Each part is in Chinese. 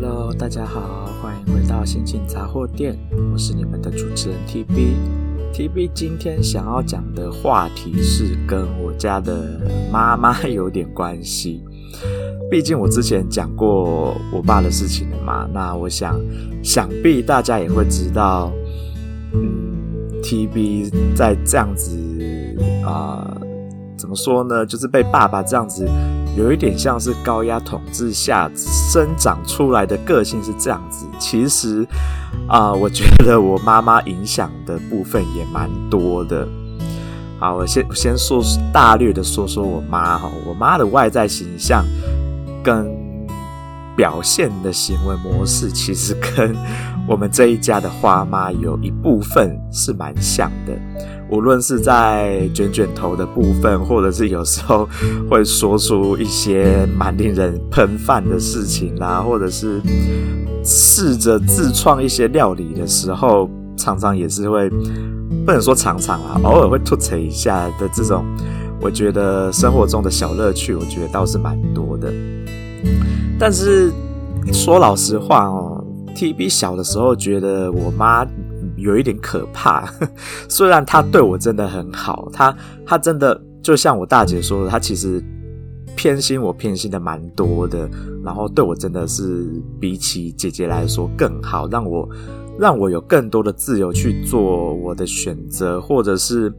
Hello，大家好，欢迎回到心情杂货店，我是你们的主持人 TB。TB 今天想要讲的话题是跟我家的妈妈有点关系，毕竟我之前讲过我爸的事情了嘛。那我想，想必大家也会知道，嗯，TB 在这样子啊。怎么说呢？就是被爸爸这样子，有一点像是高压统治下生长出来的个性是这样子。其实啊、我觉得我妈妈影响的部分也蛮多的。好，我先先说大略的说说我妈哈，我妈的外在形象跟表现的行为模式，其实跟我们这一家的花妈有一部分是蛮像的。无论是在卷卷头的部分，或者是有时候会说出一些蛮令人喷饭的事情啦，或者是试着自创一些料理的时候，常常也是会，不能说常常啊，偶尔会吐槽一下的这种，我觉得生活中的小乐趣，我觉得倒是蛮多的。但是说老实话哦，TB 小的时候觉得我妈。有一点可怕，虽然他对我真的很好，他他真的就像我大姐说的，他其实偏心我偏心的蛮多的，然后对我真的是比起姐姐来说更好，让我让我有更多的自由去做我的选择，或者是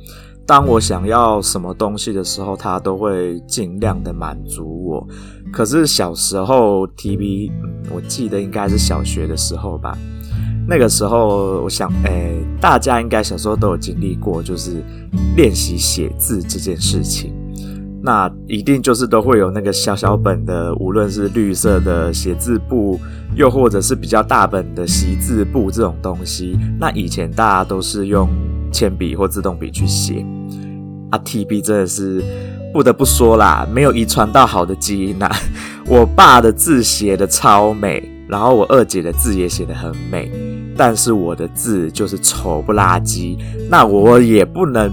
当我想要什么东西的时候，他都会尽量的满足我。可是小时候 T V，嗯，我记得应该是小学的时候吧。那个时候，我想，哎，大家应该小时候都有经历过，就是练习写字这件事情。那一定就是都会有那个小小本的，无论是绿色的写字簿，又或者是比较大本的习字簿这种东西。那以前大家都是用铅笔或自动笔去写。啊，TB 真的是不得不说啦，没有遗传到好的基因呐。我爸的字写得超美，然后我二姐的字也写得很美。但是我的字就是丑不拉几，那我也不能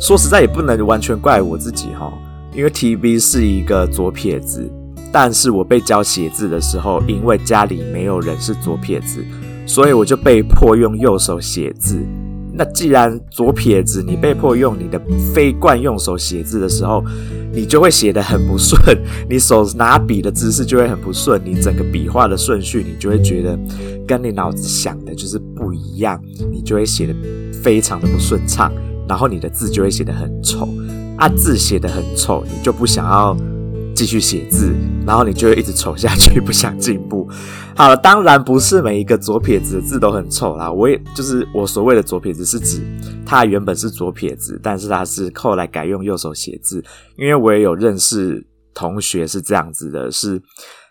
说实在，也不能完全怪我自己哈，因为 TV 是一个左撇子，但是我被教写字的时候，因为家里没有人是左撇子，所以我就被迫用右手写字。那既然左撇子，你被迫用你的非惯用手写字的时候，你就会写得很不顺，你手拿笔的姿势就会很不顺，你整个笔画的顺序，你就会觉得跟你脑子想的就是不一样，你就会写得非常的不顺畅，然后你的字就会写得很丑，啊，字写得很丑，你就不想要。继续写字，然后你就会一直丑下去，不想进步。好了，当然不是每一个左撇子的字都很丑啦。我也就是我所谓的左撇子，是指他原本是左撇子，但是他是后来改用右手写字。因为我也有认识同学是这样子的，是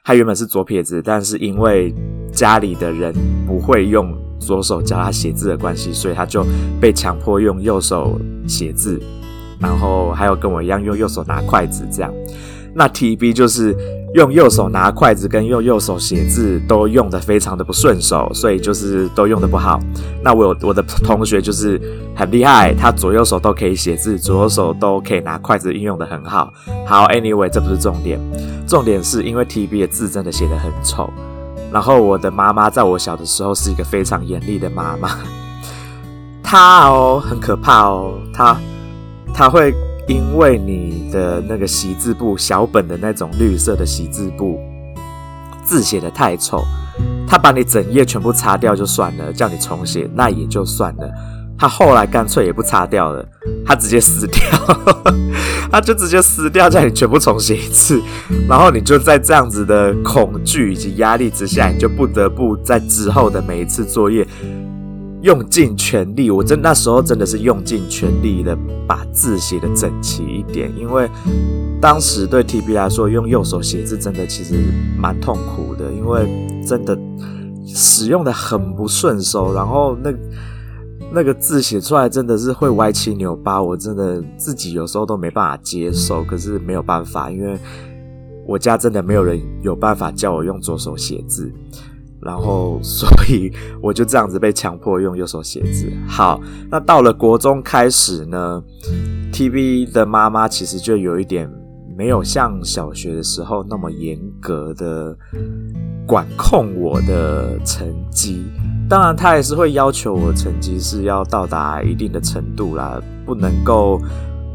他原本是左撇子，但是因为家里的人不会用左手教他写字的关系，所以他就被强迫用右手写字，然后还有跟我一样用右手拿筷子这样。那 TB 就是用右手拿筷子跟用右手写字都用得非常的不顺手，所以就是都用得不好。那我有我的同学就是很厉害，他左右手都可以写字，左手都可以拿筷子运用得很好。好，Anyway，这不是重点，重点是因为 TB 的字真的写得很丑。然后我的妈妈在我小的时候是一个非常严厉的妈妈，她哦很可怕哦，她她会。因为你的那个习字簿小本的那种绿色的习字簿，字写的太丑，他把你整页全部擦掉就算了，叫你重写那也就算了。他后来干脆也不擦掉了，他直接撕掉，他就直接撕掉，叫你全部重写一次。然后你就在这样子的恐惧以及压力之下，你就不得不在之后的每一次作业。用尽全力，我真那时候真的是用尽全力的把字写得整齐一点，因为当时对 TB 来说，用右手写字真的其实蛮痛苦的，因为真的使用的很不顺手，然后那那个字写出来真的是会歪七扭八，我真的自己有时候都没办法接受，可是没有办法，因为我家真的没有人有办法叫我用左手写字。然后，所以我就这样子被强迫用右手写字。好，那到了国中开始呢，TV 的妈妈其实就有一点没有像小学的时候那么严格的管控我的成绩。当然，他也是会要求我成绩是要到达一定的程度啦，不能够，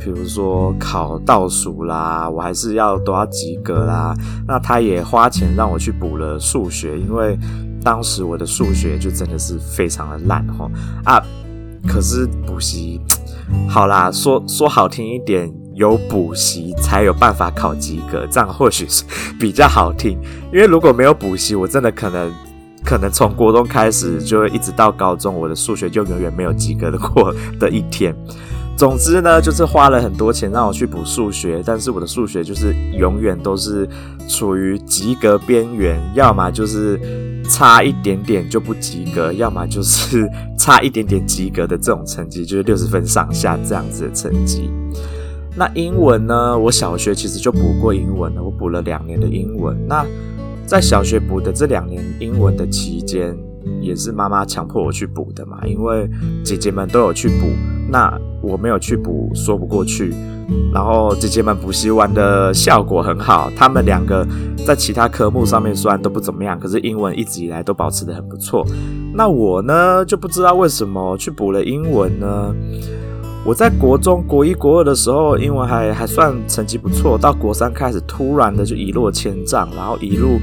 比如说考倒数啦，我还是要都要及格啦。那他也花钱让我去补了数学，因为当时我的数学就真的是非常的烂哈啊。可是补习，好啦，说说好听一点，有补习才有办法考及格，这样或许是比较好听。因为如果没有补习，我真的可能。可能从国中开始，就一直到高中，我的数学就永远没有及格的过的一天。总之呢，就是花了很多钱让我去补数学，但是我的数学就是永远都是处于及格边缘，要么就是差一点点就不及格，要么就是差一点点及格的这种成绩，就是六十分上下这样子的成绩。那英文呢？我小学其实就补过英文了，我补了两年的英文。那在小学补的这两年英文的期间，也是妈妈强迫我去补的嘛，因为姐姐们都有去补，那我没有去补，说不过去。然后姐姐们补习完的效果很好，她们两个在其他科目上面虽然都不怎么样，可是英文一直以来都保持得很不错。那我呢，就不知道为什么去补了英文呢？我在国中国一国二的时候，英文还还算成绩不错，到国三开始突然的就一落千丈，然后一路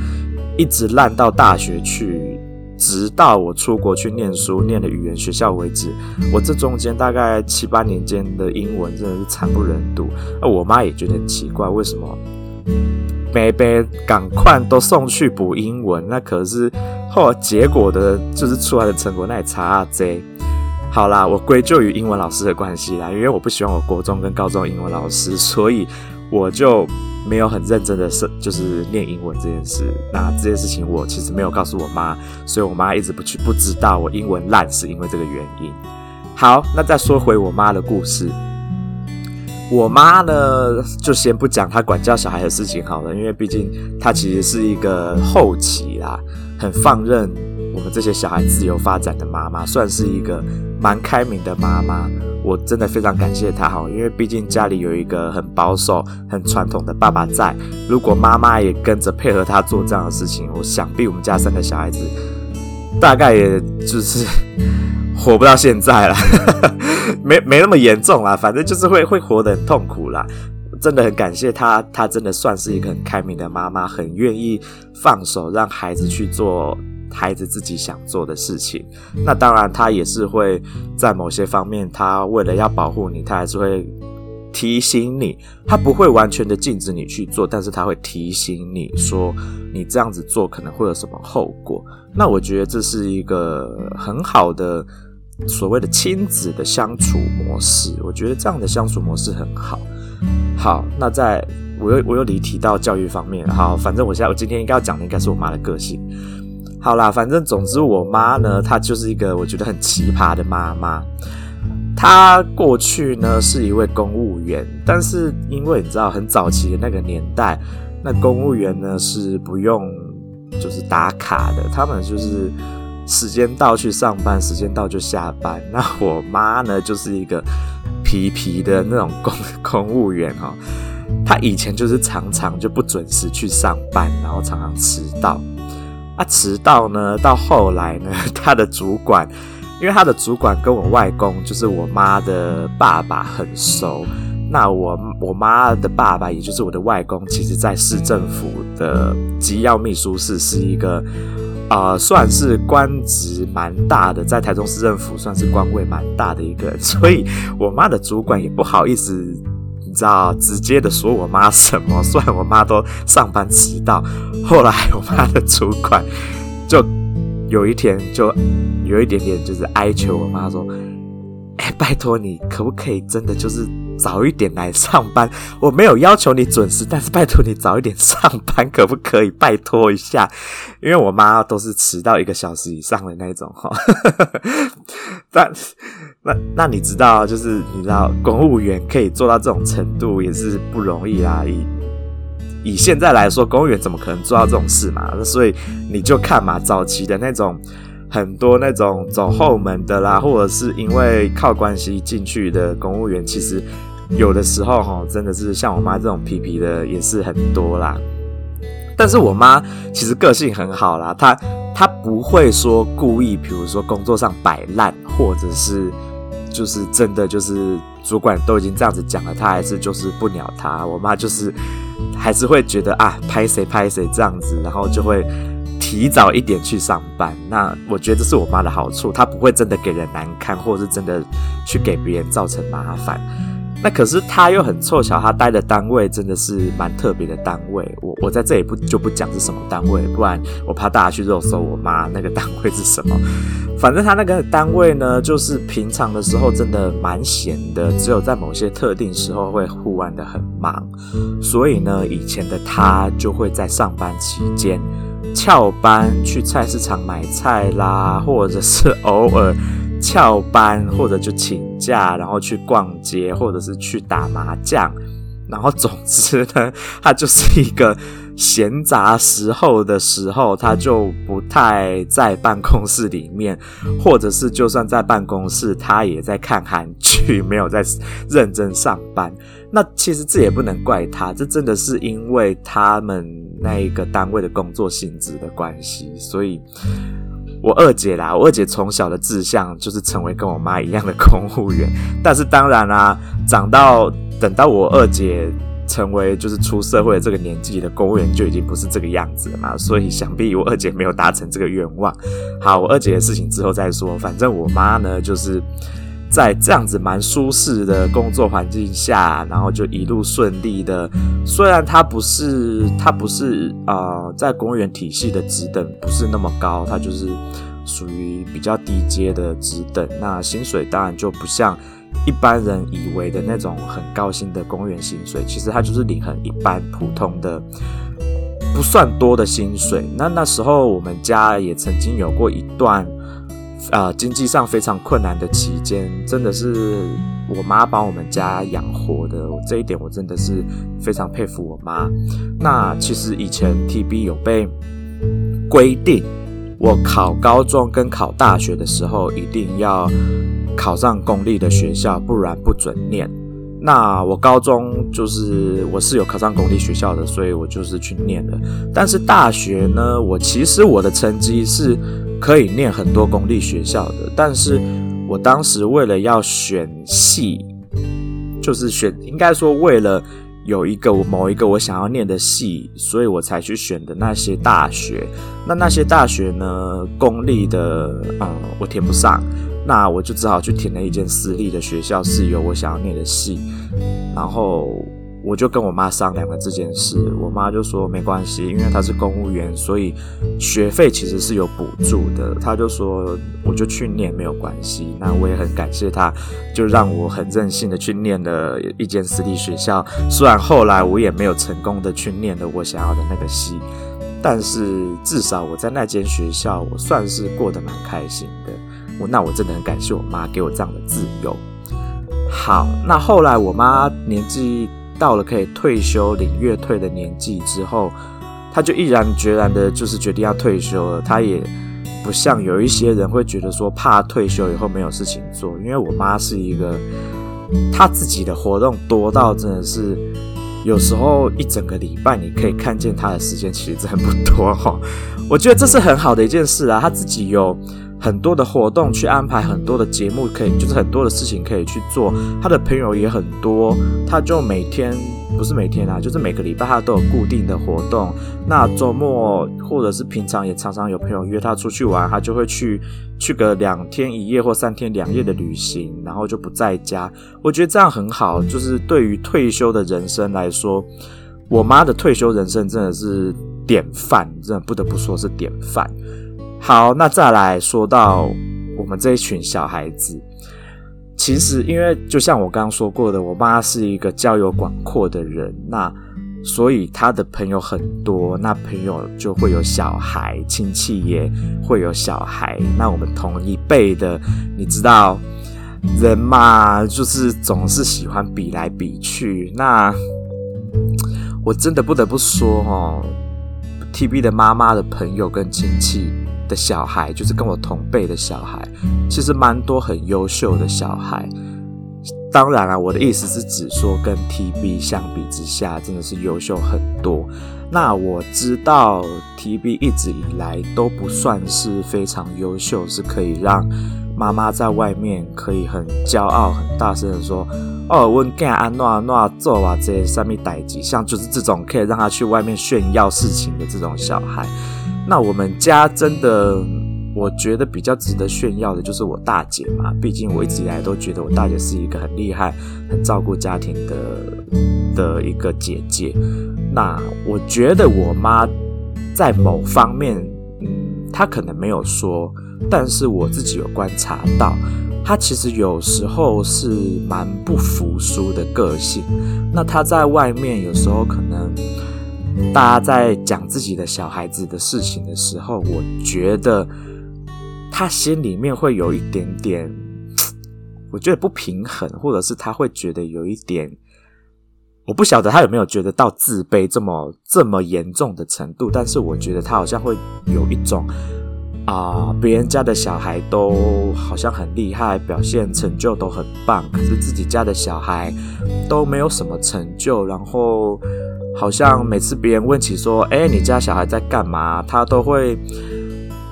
一直烂到大学去，直到我出国去念书，念了语言学校为止。我这中间大概七八年间的英文真的是惨不忍睹，而我妈也觉得很奇怪，为什么妹妹赶快都送去补英文，那可是后来结果的就是出来的成果那也差啊贼。好啦，我归咎于英文老师的关系啦，因为我不喜欢我国中跟高中英文老师，所以我就没有很认真的是就是念英文这件事。那这件事情我其实没有告诉我妈，所以我妈一直不去不知道我英文烂是因为这个原因。好，那再说回我妈的故事，我妈呢就先不讲她管教小孩的事情好了，因为毕竟她其实是一个后期啦，很放任我们这些小孩自由发展的妈妈，算是一个。蛮开明的妈妈，我真的非常感谢他哈，因为毕竟家里有一个很保守、很传统的爸爸在。如果妈妈也跟着配合他做这样的事情，我想必我们家三个小孩子大概也就是 活不到现在了，没没那么严重啦，反正就是会会活得很痛苦啦。真的很感谢他，他真的算是一个很开明的妈妈，很愿意放手让孩子去做。孩子自己想做的事情，那当然他也是会在某些方面，他为了要保护你，他还是会提醒你，他不会完全的禁止你去做，但是他会提醒你说，你这样子做可能会有什么后果。那我觉得这是一个很好的所谓的亲子的相处模式，我觉得这样的相处模式很好。好，那在我又我又离题到教育方面，好，反正我现在我今天应该要讲的应该是我妈的个性。好啦，反正总之，我妈呢，她就是一个我觉得很奇葩的妈妈。她过去呢是一位公务员，但是因为你知道很早期的那个年代，那公务员呢是不用就是打卡的，他们就是时间到去上班，时间到就下班。那我妈呢就是一个皮皮的那种公 公务员哈，她以前就是常常就不准时去上班，然后常常迟到。他迟到呢，到后来呢，他的主管，因为他的主管跟我外公，就是我妈的爸爸很熟。那我我妈的爸爸，也就是我的外公，其实在市政府的机要秘书室是一个，呃，算是官职蛮大的，在台中市政府算是官位蛮大的一个。所以我妈的主管也不好意思。知道直接的说我妈什么？虽然我妈都上班迟到，后来我妈的主管就有一天就有一点点就是哀求我妈说：“ 哎，拜托你可不可以真的就是早一点来上班？我没有要求你准时，但是拜托你早一点上班，可不可以？拜托一下，因为我妈都是迟到一个小时以上的那种哈。但那那你知道，就是你知道，公务员可以做到这种程度也是不容易啦。以以现在来说，公务员怎么可能做到这种事嘛？那所以你就看嘛，早期的那种很多那种走后门的啦，或者是因为靠关系进去的公务员，其实有的时候哈，真的是像我妈这种皮皮的也是很多啦。但是我妈其实个性很好啦，她她不会说故意，比如说工作上摆烂，或者是就是真的就是主管都已经这样子讲了，她还是就是不鸟他。我妈就是还是会觉得啊，拍谁拍谁这样子，然后就会提早一点去上班。那我觉得这是我妈的好处，她不会真的给人难堪，或者是真的去给别人造成麻烦。那可是他又很凑巧，他待的单位真的是蛮特别的单位。我我在这里不就不讲是什么单位，不然我怕大家去肉搜我妈那个单位是什么。反正他那个单位呢，就是平常的时候真的蛮闲的，只有在某些特定时候会忽然的很忙。所以呢，以前的他就会在上班期间翘班去菜市场买菜啦，或者是偶尔。翘班或者就请假，然后去逛街，或者是去打麻将，然后总之呢，他就是一个闲杂时候的时候，他就不太在办公室里面，或者是就算在办公室，他也在看韩剧，没有在认真上班。那其实这也不能怪他，这真的是因为他们那一个单位的工作性质的关系，所以。我二姐啦，我二姐从小的志向就是成为跟我妈一样的公务员，但是当然啦、长到等到我二姐成为就是出社会这个年纪的公务员就已经不是这个样子了嘛，所以想必我二姐没有达成这个愿望。好，我二姐的事情之后再说，反正我妈呢就是在这样子蛮舒适的工作环境下，然后就一路顺利的。虽然他不是他不是啊、呃，在公务员体系的职等不是那么高，他就是。属于比较低阶的职等，那薪水当然就不像一般人以为的那种很高薪的公务员薪水，其实他就是领很一般普通的，不算多的薪水。那那时候我们家也曾经有过一段，啊，经济上非常困难的期间，真的是我妈帮我们家养活的，这一点我真的是非常佩服我妈。那其实以前 TB 有被规定。我考高中跟考大学的时候，一定要考上公立的学校，不然不准念。那我高中就是我是有考上公立学校的，所以我就是去念了。但是大学呢，我其实我的成绩是可以念很多公立学校的，但是我当时为了要选系，就是选，应该说为了。有一个我某一个我想要念的系，所以我才去选的那些大学。那那些大学呢，公立的，嗯，我填不上，那我就只好去填了一间私立的学校，是有我想要念的系，然后。我就跟我妈商量了这件事，我妈就说没关系，因为她是公务员，所以学费其实是有补助的。她就说我就去念没有关系，那我也很感谢她，就让我很任性的去念了一间私立学校。虽然后来我也没有成功的去念了我想要的那个系，但是至少我在那间学校我算是过得蛮开心的。那我真的很感谢我妈给我这样的自由。好，那后来我妈年纪。到了可以退休领月退的年纪之后，她就毅然决然的，就是决定要退休了。她也不像有一些人会觉得说怕退休以后没有事情做，因为我妈是一个，她自己的活动多到真的是有时候一整个礼拜你可以看见她的时间其实真的不多哈。我觉得这是很好的一件事啊，她自己有。很多的活动去安排，很多的节目可以，就是很多的事情可以去做。他的朋友也很多，他就每天不是每天啊，就是每个礼拜他都有固定的活动。那周末或者是平常也常常有朋友约他出去玩，他就会去去个两天一夜或三天两夜的旅行，然后就不在家。我觉得这样很好，就是对于退休的人生来说，我妈的退休人生真的是典范，真的不得不说是典范。好，那再来说到我们这一群小孩子，其实因为就像我刚刚说过的，我妈是一个交友广阔的人，那所以她的朋友很多，那朋友就会有小孩，亲戚也会有小孩。那我们同一辈的，你知道，人嘛，就是总是喜欢比来比去。那我真的不得不说哦，TB 的妈妈的朋友跟亲戚。的小孩就是跟我同辈的小孩，其实蛮多很优秀的小孩。当然了，我的意思是指说跟 TB 相比之下，真的是优秀很多。那我知道 TB 一直以来都不算是非常优秀，是可以让妈妈在外面可以很骄傲、很大声的说：“哦，我跟安诺安诺做啊这些上面代志。”像就是这种可以让他去外面炫耀事情的这种小孩。那我们家真的。我觉得比较值得炫耀的就是我大姐嘛，毕竟我一直以来都觉得我大姐是一个很厉害、很照顾家庭的的一个姐姐。那我觉得我妈在某方面，嗯，她可能没有说，但是我自己有观察到，她其实有时候是蛮不服输的个性。那她在外面有时候可能大家在讲自己的小孩子的事情的时候，我觉得。他心里面会有一点点，我觉得不平衡，或者是他会觉得有一点，我不晓得他有没有觉得到自卑这么这么严重的程度，但是我觉得他好像会有一种啊，别人家的小孩都好像很厉害，表现成就都很棒，可是自己家的小孩都没有什么成就，然后好像每次别人问起说，哎，你家小孩在干嘛，他都会。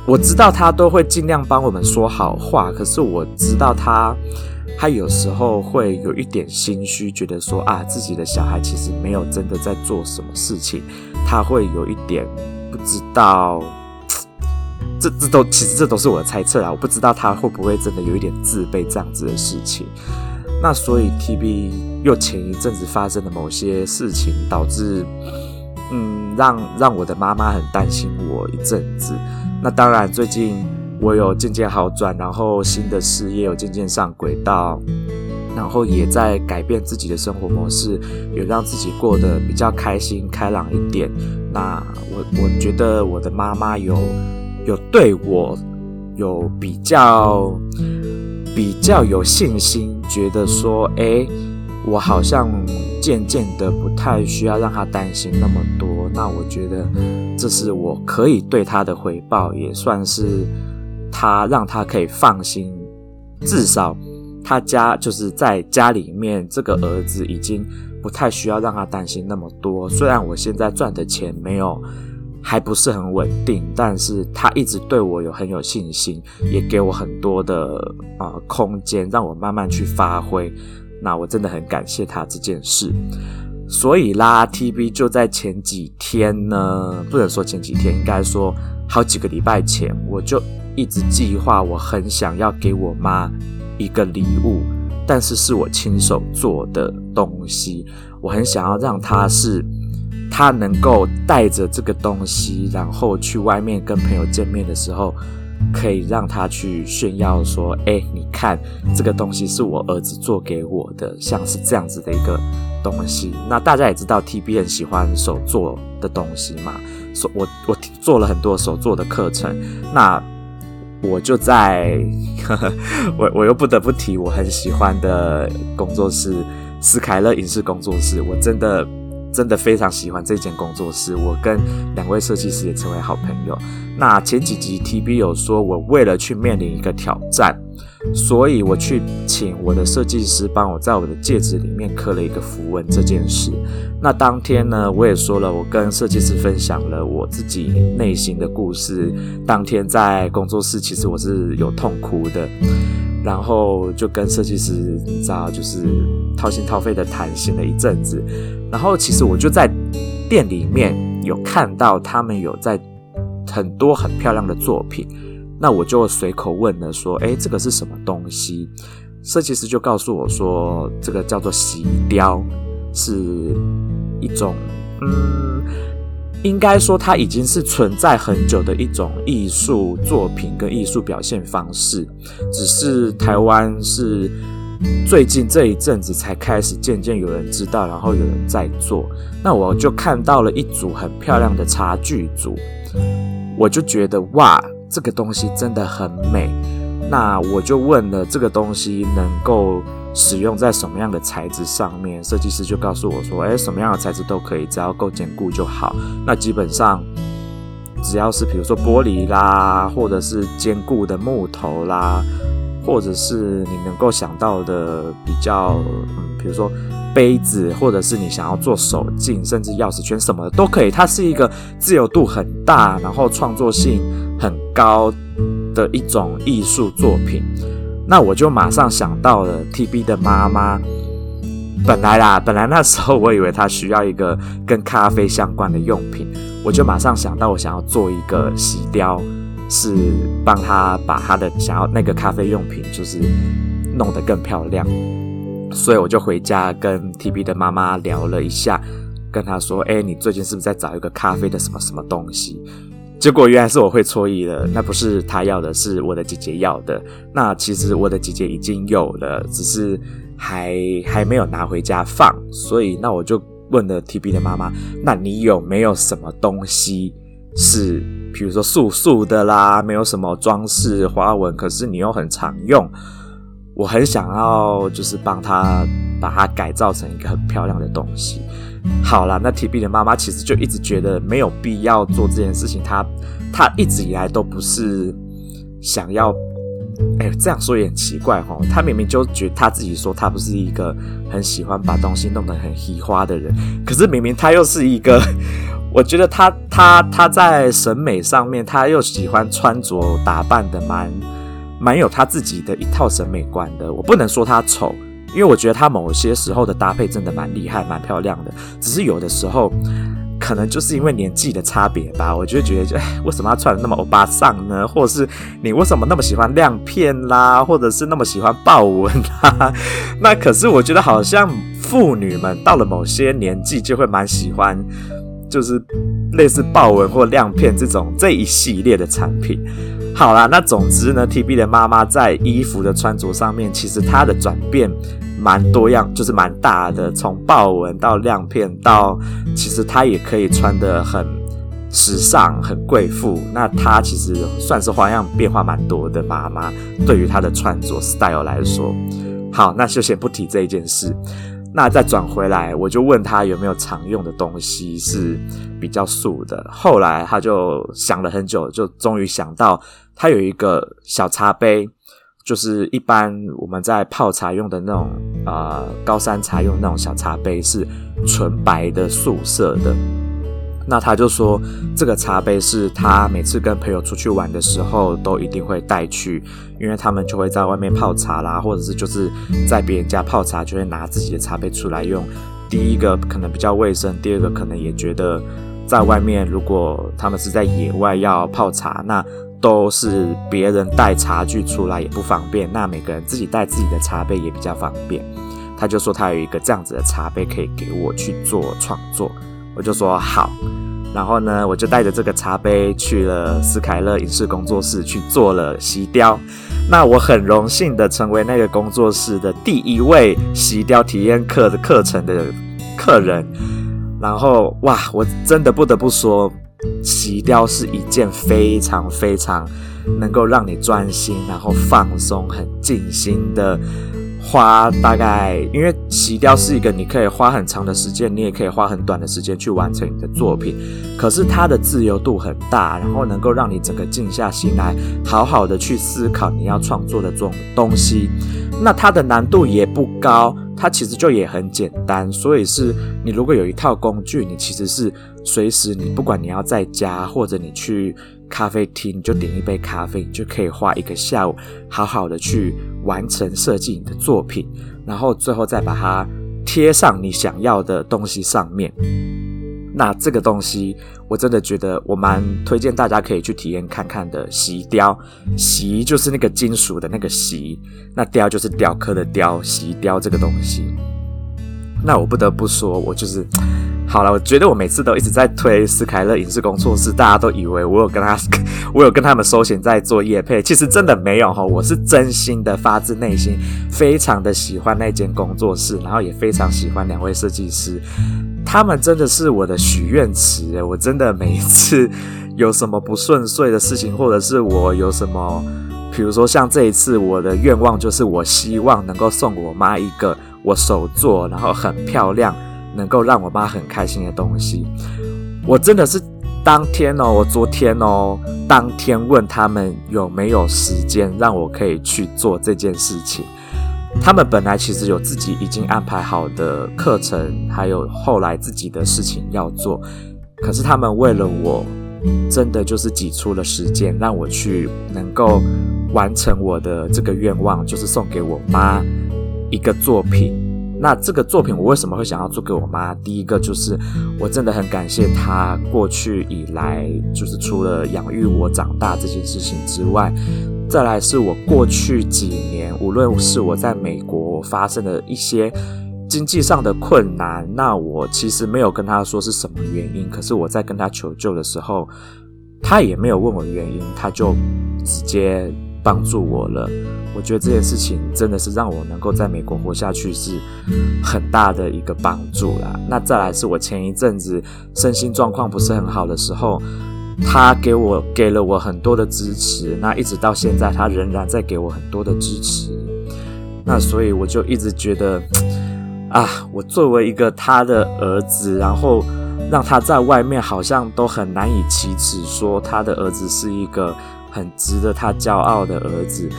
我知道他都会尽量帮我们说好话，可是我知道他，他有时候会有一点心虚，觉得说啊，自己的小孩其实没有真的在做什么事情，他会有一点不知道，这这都其实这都是我的猜测啦，我不知道他会不会真的有一点自卑这样子的事情。那所以 TB 又前一阵子发生的某些事情，导致嗯，让让我的妈妈很担心我一阵子。那当然，最近我有渐渐好转，然后新的事业有渐渐上轨道，然后也在改变自己的生活模式，有让自己过得比较开心、开朗一点。那我我觉得我的妈妈有有对我有比较比较有信心，觉得说，诶，我好像渐渐的不太需要让他担心那么多。那我觉得这是我可以对他的回报，也算是他让他可以放心。至少他家就是在家里面，这个儿子已经不太需要让他担心那么多。虽然我现在赚的钱没有，还不是很稳定，但是他一直对我有很有信心，也给我很多的啊、空间，让我慢慢去发挥。那我真的很感谢他这件事。所以啦，TB 就在前几天呢，不能说前几天，应该说好几个礼拜前，我就一直计划，我很想要给我妈一个礼物，但是是我亲手做的东西，我很想要让她是，他能够带着这个东西，然后去外面跟朋友见面的时候，可以让他去炫耀说，哎，你看这个东西是我儿子做给我的，像是这样子的一个。东西，那大家也知道，TB 很喜欢手做的东西嘛。所我我做了很多手做的课程，那我就在呵呵，我我又不得不提我很喜欢的工作室斯凯勒影视工作室，我真的真的非常喜欢这间工作室，我跟两位设计师也成为好朋友。那前几集 TB 有说，我为了去面临一个挑战。所以我去请我的设计师帮我在我的戒指里面刻了一个符文这件事。那当天呢，我也说了，我跟设计师分享了我自己内心的故事。当天在工作室，其实我是有痛哭的，然后就跟设计师，你知道，就是掏心掏肺的谈心了一阵子。然后其实我就在店里面有看到他们有在很多很漂亮的作品。那我就随口问了，说：“诶，这个是什么东西？”设计师就告诉我说：“这个叫做洗雕，是一种，嗯，应该说它已经是存在很久的一种艺术作品跟艺术表现方式，只是台湾是最近这一阵子才开始渐渐有人知道，然后有人在做。那我就看到了一组很漂亮的茶具组，我就觉得哇！”这个东西真的很美，那我就问了，这个东西能够使用在什么样的材质上面？设计师就告诉我说，诶，什么样的材质都可以，只要够坚固就好。那基本上只要是比如说玻璃啦，或者是坚固的木头啦，或者是你能够想到的比较，嗯，比如说杯子，或者是你想要做手镜，甚至钥匙圈什么的都可以。它是一个自由度很大，然后创作性很高的一种艺术作品。那我就马上想到了 TB 的妈妈。本来啦，本来那时候我以为他需要一个跟咖啡相关的用品，我就马上想到我想要做一个洗雕，是帮他把他的想要那个咖啡用品就是弄得更漂亮。所以我就回家跟 TB 的妈妈聊了一下，跟他说：“哎，你最近是不是在找一个咖啡的什么什么东西？”结果原来是我会错意了，那不是他要的，是我的姐姐要的。那其实我的姐姐已经有了，只是。还还没有拿回家放，所以那我就问了 TB 的妈妈，那你有没有什么东西是，比如说素素的啦，没有什么装饰花纹，可是你又很常用，我很想要就是帮他把它改造成一个很漂亮的东西。好了，那 TB 的妈妈其实就一直觉得没有必要做这件事情，她她一直以来都不是想要。哎，这样说也很奇怪哈。他明明就觉得他自己说他不是一个很喜欢把东西弄得很喜花的人，可是明明他又是一个，我觉得他他他在审美上面他又喜欢穿着打扮的蛮蛮有他自己的一套审美观的。我不能说他丑，因为我觉得他某些时候的搭配真的蛮厉害、蛮漂亮的。只是有的时候。可能就是因为年纪的差别吧，我就觉得，哎为什么他穿的那么欧巴桑呢？或者是你为什么那么喜欢亮片啦，或者是那么喜欢豹纹啦？那可是我觉得好像妇女们到了某些年纪就会蛮喜欢，就是类似豹纹或亮片这种这一系列的产品。好啦，那总之呢，TB 的妈妈在衣服的穿着上面，其实她的转变。蛮多样，就是蛮大的，从豹纹到亮片，到其实她也可以穿得很时尚、很贵妇。那她其实算是花样变化蛮多的妈妈，对于她的穿着 style 来说，好，那就先不提这一件事。那再转回来，我就问她有没有常用的东西是比较素的。后来她就想了很久，就终于想到她有一个小茶杯。就是一般我们在泡茶用的那种，呃，高山茶用那种小茶杯是纯白的素色的。那他就说，这个茶杯是他每次跟朋友出去玩的时候都一定会带去，因为他们就会在外面泡茶啦，或者是就是在别人家泡茶就会拿自己的茶杯出来用。第一个可能比较卫生，第二个可能也觉得在外面如果他们是在野外要泡茶，那。都是别人带茶具出来也不方便，那每个人自己带自己的茶杯也比较方便。他就说他有一个这样子的茶杯可以给我去做创作，我就说好。然后呢，我就带着这个茶杯去了斯凯勒影视工作室去做了锡雕。那我很荣幸的成为那个工作室的第一位锡雕体验课的课程的客人。然后哇，我真的不得不说。骑雕是一件非常非常能够让你专心，然后放松、很静心的花。大概因为洗雕是一个你可以花很长的时间，你也可以花很短的时间去完成你的作品。可是它的自由度很大，然后能够让你整个静下心来，好好的去思考你要创作的这种东西。那它的难度也不高。它其实就也很简单，所以是你如果有一套工具，你其实是随时你不管你要在家或者你去咖啡厅，你就点一杯咖啡，你就可以花一个下午好好的去完成设计你的作品，然后最后再把它贴上你想要的东西上面。那这个东西，我真的觉得我蛮推荐大家可以去体验看看的。锡雕，锡就是那个金属的那个锡，那雕就是雕刻的雕，锡雕这个东西。那我不得不说，我就是好了。我觉得我每次都一直在推斯凯勒影视工作室，大家都以为我有跟他，我有跟他们收钱在做业配，其实真的没有哈。我是真心的，发自内心，非常的喜欢那间工作室，然后也非常喜欢两位设计师。他们真的是我的许愿池，我真的每一次有什么不顺遂的事情，或者是我有什么，比如说像这一次，我的愿望就是我希望能够送我妈一个我手做，然后很漂亮，能够让我妈很开心的东西。我真的是当天哦，我昨天哦，当天问他们有没有时间让我可以去做这件事情。他们本来其实有自己已经安排好的课程，还有后来自己的事情要做，可是他们为了我，真的就是挤出了时间让我去能够完成我的这个愿望，就是送给我妈一个作品。那这个作品我为什么会想要做给我妈？第一个就是我真的很感谢她过去以来，就是除了养育我长大这件事情之外。再来是我过去几年，无论是我在美国发生的一些经济上的困难，那我其实没有跟她说是什么原因，可是我在跟她求救的时候，她也没有问我原因，她就直接帮助我了。我觉得这件事情真的是让我能够在美国活下去是很大的一个帮助啦。那再来是我前一阵子身心状况不是很好的时候。他给我给了我很多的支持，那一直到现在，他仍然在给我很多的支持。那所以我就一直觉得，啊，我作为一个他的儿子，然后让他在外面好像都很难以启齿，说他的儿子是一个很值得他骄傲的儿子。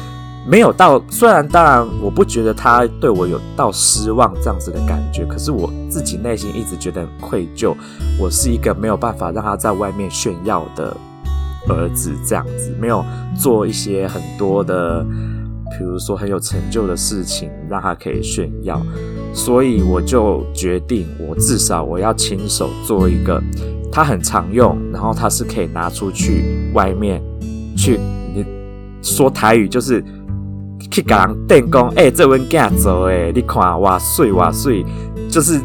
没有到，虽然当然，我不觉得他对我有到失望这样子的感觉，可是我自己内心一直觉得很愧疚。我是一个没有办法让他在外面炫耀的儿子，这样子没有做一些很多的，比如说很有成就的事情让他可以炫耀，所以我就决定，我至少我要亲手做一个它很常用，然后它是可以拿出去外面去，你说台语就是。去给人电工，哎、欸，这文件做诶，你看哇碎哇碎，就是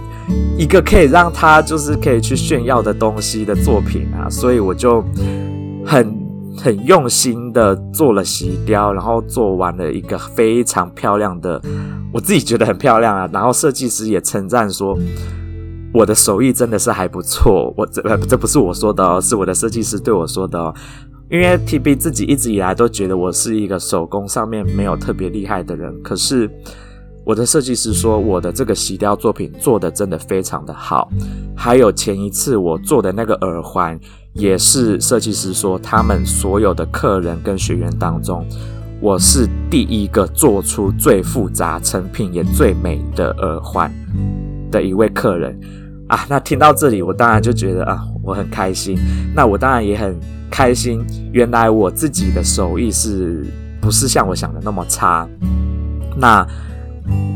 一个可以让他就是可以去炫耀的东西的作品啊，所以我就很很用心的做了洗雕，然后做完了一个非常漂亮的，我自己觉得很漂亮啊，然后设计师也称赞说我的手艺真的是还不错，我这这不是我说的哦，是我的设计师对我说的哦。因为 TB 自己一直以来都觉得我是一个手工上面没有特别厉害的人，可是我的设计师说我的这个洗雕作品做的真的非常的好。还有前一次我做的那个耳环，也是设计师说他们所有的客人跟学员当中，我是第一个做出最复杂、成品也最美的耳环的一位客人啊。那听到这里，我当然就觉得啊，我很开心。那我当然也很。开心，原来我自己的手艺是不是像我想的那么差？那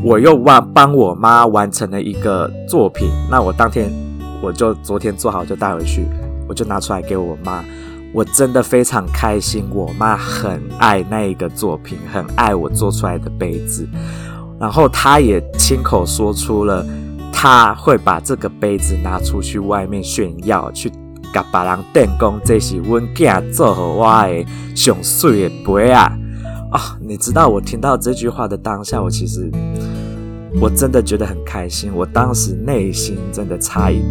我又帮帮我妈完成了一个作品，那我当天我就昨天做好就带回去，我就拿出来给我妈，我真的非常开心。我妈很爱那一个作品，很爱我做出来的杯子，然后她也亲口说出了，她会把这个杯子拿出去外面炫耀去。甲别人电工，这是阮囝做好我的上水的杯啊！啊、哦，你知道我听到这句话的当下，我其实我真的觉得很开心。我当时内心真的差一，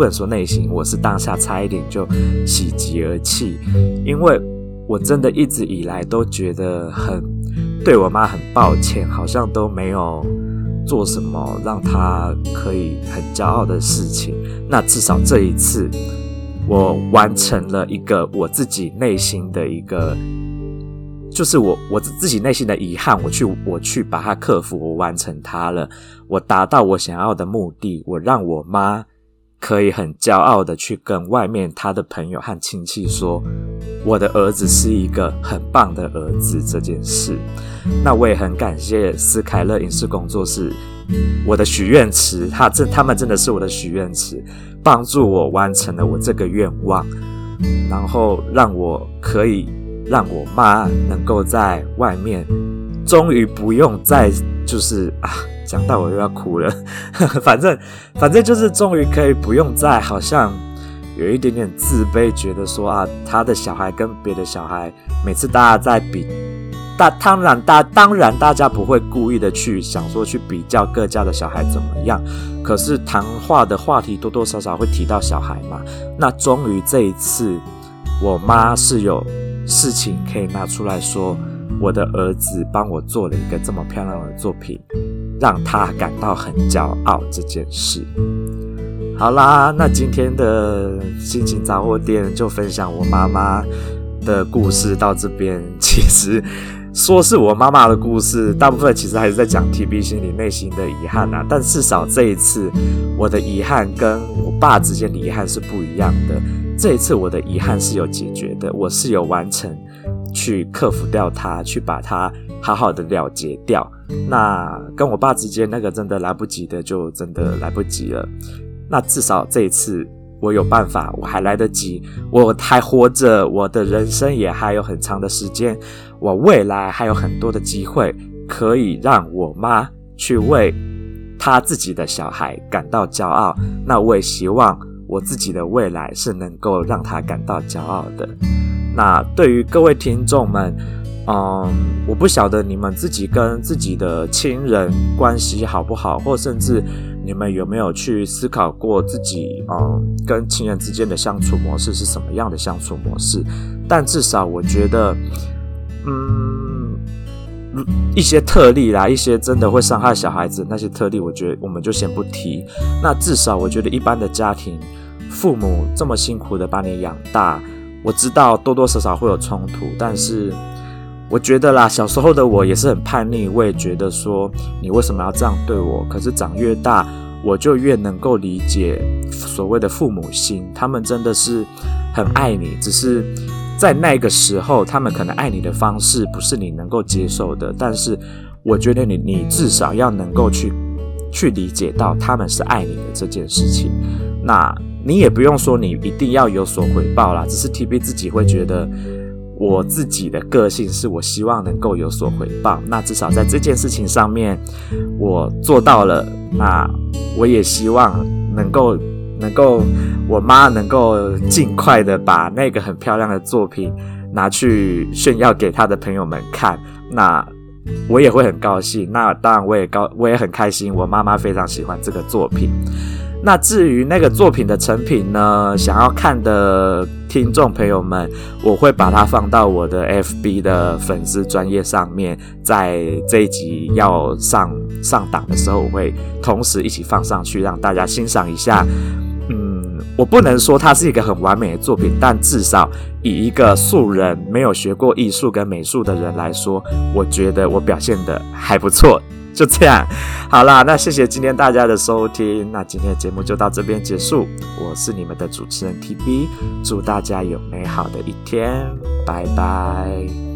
不能说内心，我是当下差一点就喜极而泣，因为我真的一直以来都觉得很对我妈很抱歉，好像都没有做什么让她可以很骄傲的事情。那至少这一次。我完成了一个我自己内心的一个，就是我我自己内心的遗憾，我去我去把它克服，我完成它了，我达到我想要的目的，我让我妈可以很骄傲的去跟外面他的朋友和亲戚说，我的儿子是一个很棒的儿子这件事。那我也很感谢斯凯勒影视工作室，我的许愿池，他这他们真的是我的许愿池。帮助我完成了我这个愿望，然后让我可以让我妈能够在外面，终于不用再就是啊，讲到我又要哭了。反正反正就是终于可以不用再好像有一点点自卑，觉得说啊，他的小孩跟别的小孩，每次大家在比。大当然大当然大家不会故意的去想说去比较各家的小孩怎么样，可是谈话的话题多多少少会提到小孩嘛。那终于这一次，我妈是有事情可以拿出来说，我的儿子帮我做了一个这么漂亮的作品，让他感到很骄傲这件事。好啦，那今天的心情杂货店就分享我妈妈的故事到这边。其实说是我妈妈的故事，大部分其实还是在讲 TB 心里内心的遗憾啊。但至少这一次，我的遗憾跟我爸之间的遗憾是不一样的。这一次我的遗憾是有解决的，我是有完成去克服掉它，去把它好好的了结掉。那跟我爸之间那个真的来不及的，就真的来不及了。那至少这一次我有办法，我还来得及，我还活着，我的人生也还有很长的时间，我未来还有很多的机会可以让我妈去为她自己的小孩感到骄傲。那我也希望我自己的未来是能够让她感到骄傲的。那对于各位听众们，嗯，我不晓得你们自己跟自己的亲人关系好不好，或甚至。你们有没有去思考过自己，嗯，跟亲人之间的相处模式是什么样的相处模式？但至少我觉得，嗯，一些特例啦，一些真的会伤害小孩子那些特例，我觉得我们就先不提。那至少我觉得一般的家庭，父母这么辛苦的把你养大，我知道多多少少会有冲突，但是。我觉得啦，小时候的我也是很叛逆，我也觉得说你为什么要这样对我？可是长越大，我就越能够理解所谓的父母心，他们真的是很爱你，只是在那个时候，他们可能爱你的方式不是你能够接受的。但是我觉得你，你至少要能够去去理解到他们是爱你的这件事情。那你也不用说你一定要有所回报啦，只是 TB 自己会觉得。我自己的个性是我希望能够有所回报，那至少在这件事情上面我做到了。那我也希望能够能够我妈能够尽快的把那个很漂亮的作品拿去炫耀给她的朋友们看，那我也会很高兴。那当然我也高我也很开心，我妈妈非常喜欢这个作品。那至于那个作品的成品呢，想要看的听众朋友们，我会把它放到我的 FB 的粉丝专业上面，在这一集要上上档的时候，我会同时一起放上去，让大家欣赏一下。嗯，我不能说它是一个很完美的作品，但至少以一个素人没有学过艺术跟美术的人来说，我觉得我表现得还不错。就这样，好啦，那谢谢今天大家的收听，那今天的节目就到这边结束。我是你们的主持人 TB，祝大家有美好的一天，拜拜。